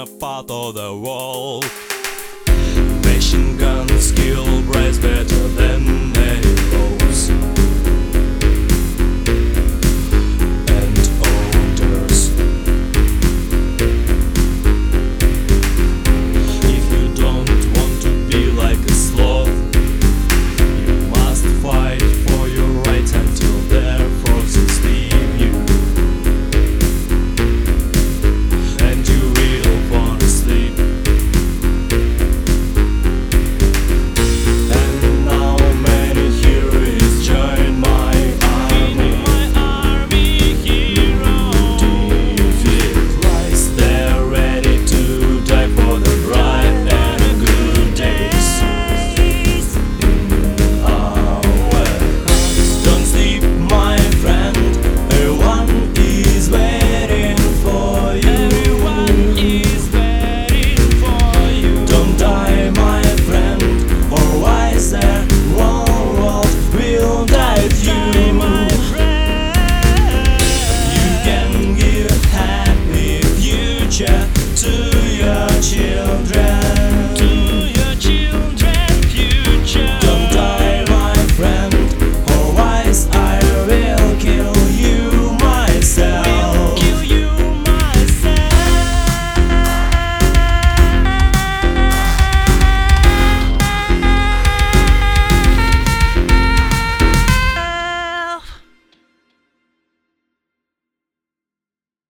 a part of the wall. Machine gun skill brace better than